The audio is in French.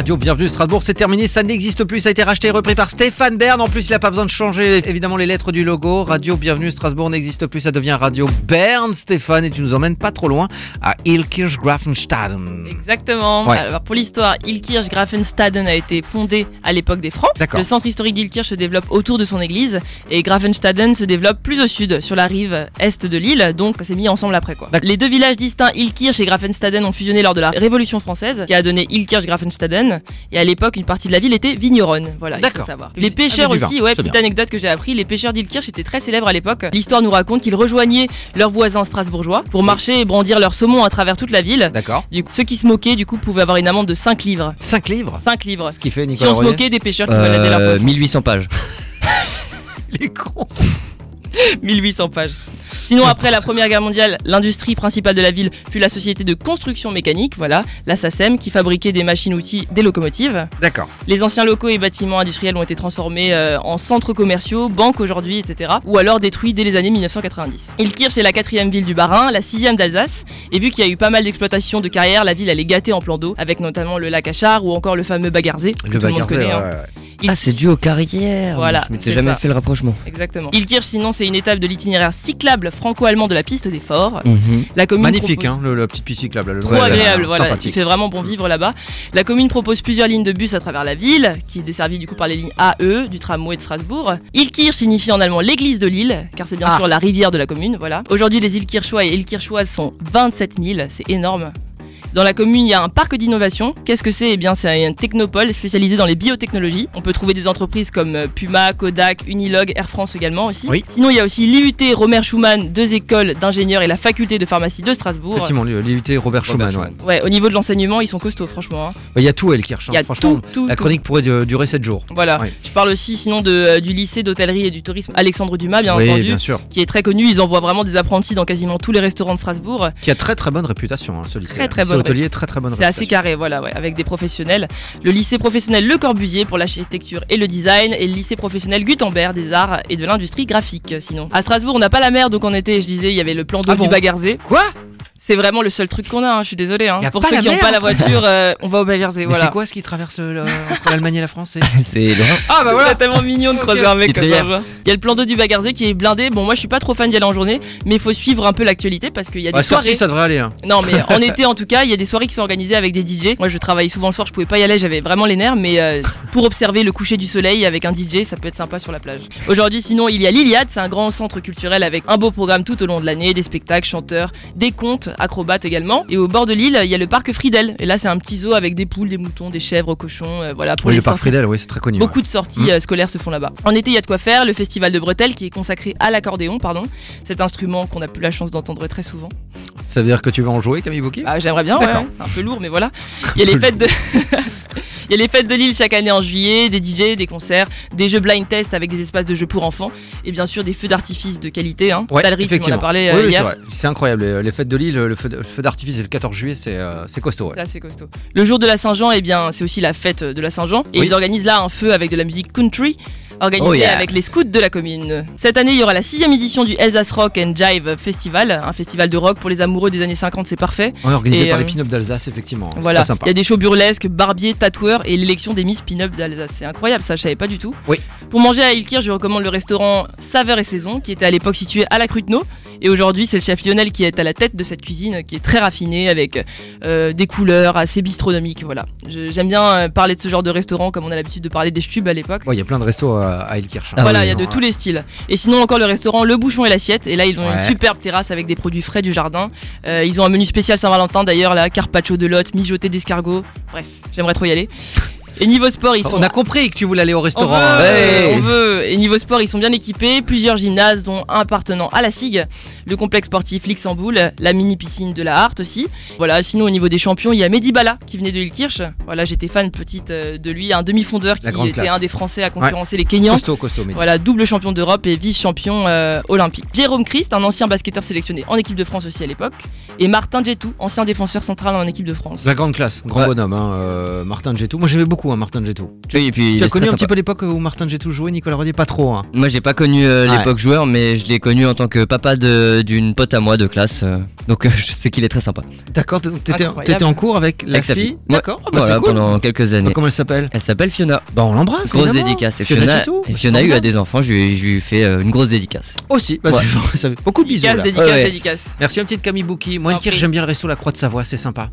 Radio Bienvenue Strasbourg, c'est terminé, ça n'existe plus, ça a été racheté et repris par Stéphane Bern. En plus, il n'a pas besoin de changer évidemment les lettres du logo. Radio Bienvenue Strasbourg n'existe plus, ça devient Radio Bern, Stéphane, et tu nous emmènes pas trop loin à Ilkirch-Grafenstaden. Exactement. Ouais. Alors pour l'histoire, Ilkirch-Grafenstaden a été fondé à l'époque des Francs. Le centre historique d'Ilkirch se développe autour de son église et Grafenstaden se développe plus au sud, sur la rive est de l'île, donc ça s'est mis ensemble après quoi. Les deux villages distincts, Ilkirch et Grafenstaden, ont fusionné lors de la Révolution française, qui a donné Ilkirch-Grafenstaden. Et à l'époque, une partie de la ville était vigneronne. Voilà, il faut savoir. Les pêcheurs avec du aussi, ouais, petite bien. anecdote que j'ai appris, les pêcheurs d'Ilkirch étaient très célèbres à l'époque. L'histoire nous raconte qu'ils rejoignaient leurs voisins strasbourgeois pour marcher et brandir leur saumon à travers toute la ville. D'accord. Ceux qui se moquaient, du coup, pouvaient avoir une amende de 5 livres. 5 livres 5 livres. Ce qui fait Si Nicolas on se moquait des pêcheurs qui baladaient leur Euh, poisson. 1800 pages. Les cons 1800 pages. Sinon, après la Première Guerre mondiale, l'industrie principale de la ville fut la société de construction mécanique, voilà, la SACEM, qui fabriquait des machines-outils, des locomotives. D'accord. Les anciens locaux et bâtiments industriels ont été transformés euh, en centres commerciaux, banques aujourd'hui, etc. Ou alors détruits dès les années 1990. Ilkirch est la quatrième ville du Bas-Rhin, la sixième d'Alsace. Et vu qu'il y a eu pas mal d'exploitations de carrière, la ville elle est gâtée en plan d'eau, avec notamment le lac Achard ou encore le fameux Bagarzé, que Le tout le monde connaît. ouais, hein. ouais. Il- Ah, c'est dû aux carrières. Voilà, Je m'étais c'est jamais ça. fait le rapprochement. Exactement. Ilkirch, sinon, c'est une étape de l'itinéraire cyclable franco-allemand de la piste des forts. Mhm. La commune Magnifique, propose- hein, le, la petite piste cyclable. le Trop ouais, agréable, là, voilà. Il fait vraiment bon vivre là-bas. La commune propose plusieurs lignes de bus à travers la ville, qui est desservie du coup par les lignes AE du tramway de Strasbourg. Ilkirch signifie en allemand l'église de l'île, car c'est bien Ah. sûr la rivière de la commune, voilà. Aujourd'hui, les Ilkirchois et Ilkirchoises sont 27 000, c'est énorme. Dans la commune, il y a un parc d'innovation. Qu'est-ce que c'est? Eh bien, c'est un technopole spécialisé dans les biotechnologies. On peut trouver des entreprises comme euh, Puma, Kodak, Unilog, Air France également aussi. Oui. Sinon, il y a aussi l'IUT Romer Schumann, deux écoles d'ingénieurs et la faculté de pharmacie de Strasbourg. Effectivement, l'IUT Robert Schumann. Schumann. ouais. Ouais, au niveau de l'enseignement, ils sont costauds, franchement. hein. Bah, Il y a tout, Elkirch. hein. Il y a Franchement, tout, tout, la tout. chronique pourrait durer 7 jours. Voilà. Ouais. Je parle aussi sinon de, euh, du lycée d'hôtellerie et du tourisme Alexandre Dumas, bien oui, entendu, bien sûr. qui est très connu. Ils envoient vraiment des apprentis dans quasiment tous les restaurants de Strasbourg. Qui a très très bonne réputation, hein, ce lycée. Très, très bonne hôtelier, très très bonne C'est assez carré, voilà, ouais, avec des professionnels. Le lycée professionnel Le Corbusier pour l'architecture et le design, et le lycée professionnel Gutenberg des arts et de l'industrie graphique. Sinon, à Strasbourg, on n'a pas la mer, donc en été, je disais, il y avait le plan d'eau Ah du Bagarzé. Quoi? C'est vraiment le seul truc qu'on a. hein, je suis désolé. Hein. Pour ceux la qui n'ont pas la ça voiture, euh, on va au Voilà. c'est quoi ce qui traverse le- le- entre l'Allemagne et la France? C'est-. Ah bah voilà tellement mignon de croiser un mec comme ça. Il y a le plan d'eau du Bagarzé qui est blindé. Bon, moi je suis pas trop fan d'y aller en journée, mais il faut suivre un peu l'actualité parce qu'il y a des À cette heure-ci, soirées. ça devrait aller. hein. Non, mais en été en tout cas, il y a des soirées qui sont organisées avec des DJ. Moi je travaille souvent le soir, je pouvais pas y aller, j'avais vraiment les nerfs, mais euh, pour observer le coucher du soleil avec un DJ, ça peut être sympa sur la plage. Aujourd'hui, sinon, il y a l'Iliade, c'est un grand centre culturel avec un beau programme tout au long de l'année, des spectacles, chanteurs, des contes, acrobates également. Et au bord de l'île, il y a le parc Friedel. Et là, c'est un petit zoo avec des poules, des moutons, des chèvres, cochons, euh, voilà, pour Oui, les le parc sorties Friedel, oui, c'est très connu. Beaucoup ouais. de sorties Mm. euh, scolaires se font là-bas. En été, il y a de quoi faire. Le festival de bretelles qui est consacré à l'accordéon, pardon. Cet instrument qu'on n'a plus la chance d'entendre très souvent. Ça veut dire que tu vas en jouer, Camille Bouquet? Bah, j'aimerais bien, ouais, D'accord. ouais, c'est un peu lourd, mais voilà. Il y a les fêtes de. Il y a les fêtes de Lille chaque année en juillet, des DJ, des concerts, des jeux blind test avec des espaces de jeux pour enfants et bien sûr des feux d'artifice de qualité. Hein. Ouais, Talry, tu m'en as effectivement. parlé Oui, c'est hier. C'est incroyable. Les, fêtes de Lille, le feu, d'artifice le 14 juillet, c'est euh, c'est costaud. ouais. C'est assez costaud. Le jour de la Saint-Jean, eh bien, c'est aussi la fête de la Saint-Jean. Et Oui. ils organisent là un feu avec de la musique country, organisé Oh yeah. avec les scouts de la commune. Cette année, il y aura la sixième édition du Elsace Rock and Jive Festival, un festival de rock pour les amoureux des années 50, c'est parfait. Est organisé Et, par euh, les pin-up d'Alsace, effectivement. Voilà, il y a des shows burlesques, barbiers, tatoueurs et l'élection des Miss Pin-Up d'Alsace. C'est incroyable, ça je savais pas du tout. Oui. Pour manger à Ilkirch, je recommande le restaurant Saveur et Saison, qui était à l'époque situé à la Cruteno. Et aujourd'hui, c'est le chef Lionel qui est à la tête de cette cuisine, qui est très raffinée, avec euh, des couleurs assez bistronomiques. Voilà. J'aime bien euh, parler de ce genre de restaurant, comme on a l'habitude de parler des Stubes à l'époque. Ouais, Il y a plein de restos à, à Ilkirch. hein. Ah voilà, oui, il y a de tous les styles. Et sinon, encore le restaurant Le Bouchon et l'Assiette. Et là, ils ont une superbe terrasse avec des produits frais du jardin. Euh, ils ont un menu spécial Saint-Valentin d'ailleurs, là, carpaccio de lotte, mijoté d'escargot. Bref, j'aimerais trop y aller. Et niveau sport, ils sont. On a compris que tu voulais aller au On restaurant. veut, hein. On veut. Et niveau sport, ils sont bien équipés. Plusieurs gymnases, dont un appartenant à la SIG, le complexe sportif Luxembourg, la mini piscine de la Hart aussi. Voilà. Sinon, au niveau des champions, il y a Mehdi Bala qui venait de Ilkirch. Voilà, j'étais fan petite euh, de lui, un demi-fondeur qui était classe. un des Français à concurrencer les Kenyans. Costaud, costaud, mais Voilà, double champion d'Europe et vice-champion euh, olympique. Jérôme Christ, un ancien basketteur sélectionné en équipe de France aussi à l'époque. Et Martin Djetou, ancien défenseur central en équipe de France. La grande classe, grand Ouais. bonhomme, hein, euh, Martin Djetou. Moi j'aimais beaucoup beaucoup, hein, Martin Gétou. Oui, et puis il Tu as connu un petit peu l'époque où Martin Gétou jouait, Nicolas Rodier Pas trop, hein. Moi, j'ai pas connu euh, Ouais. l'époque joueur, mais je l'ai connu en tant que papa d'une pote à moi de classe. euh, donc, euh, je sais qu'il est très sympa. D'accord, donc t'étais en cours avec la Avec fille. D'accord, ah bah, voilà, cool. pendant quelques années. Comment elle s'appelle? Elle s'appelle Fiona. Bah, on l'embrasse. Grosse évidemment. dédicace. Et Fiona et Fiona a eu à des enfants, je lui, je lui fais euh, une grosse dédicace. Aussi, bah, Ouais. c'est- ça fait beaucoup de bisous. Dédicace, dédicace, dédicace. Merci, un petit Camille Bouki. Moi, j'aime bien le resto La Croix de Savoie, c'est sympa.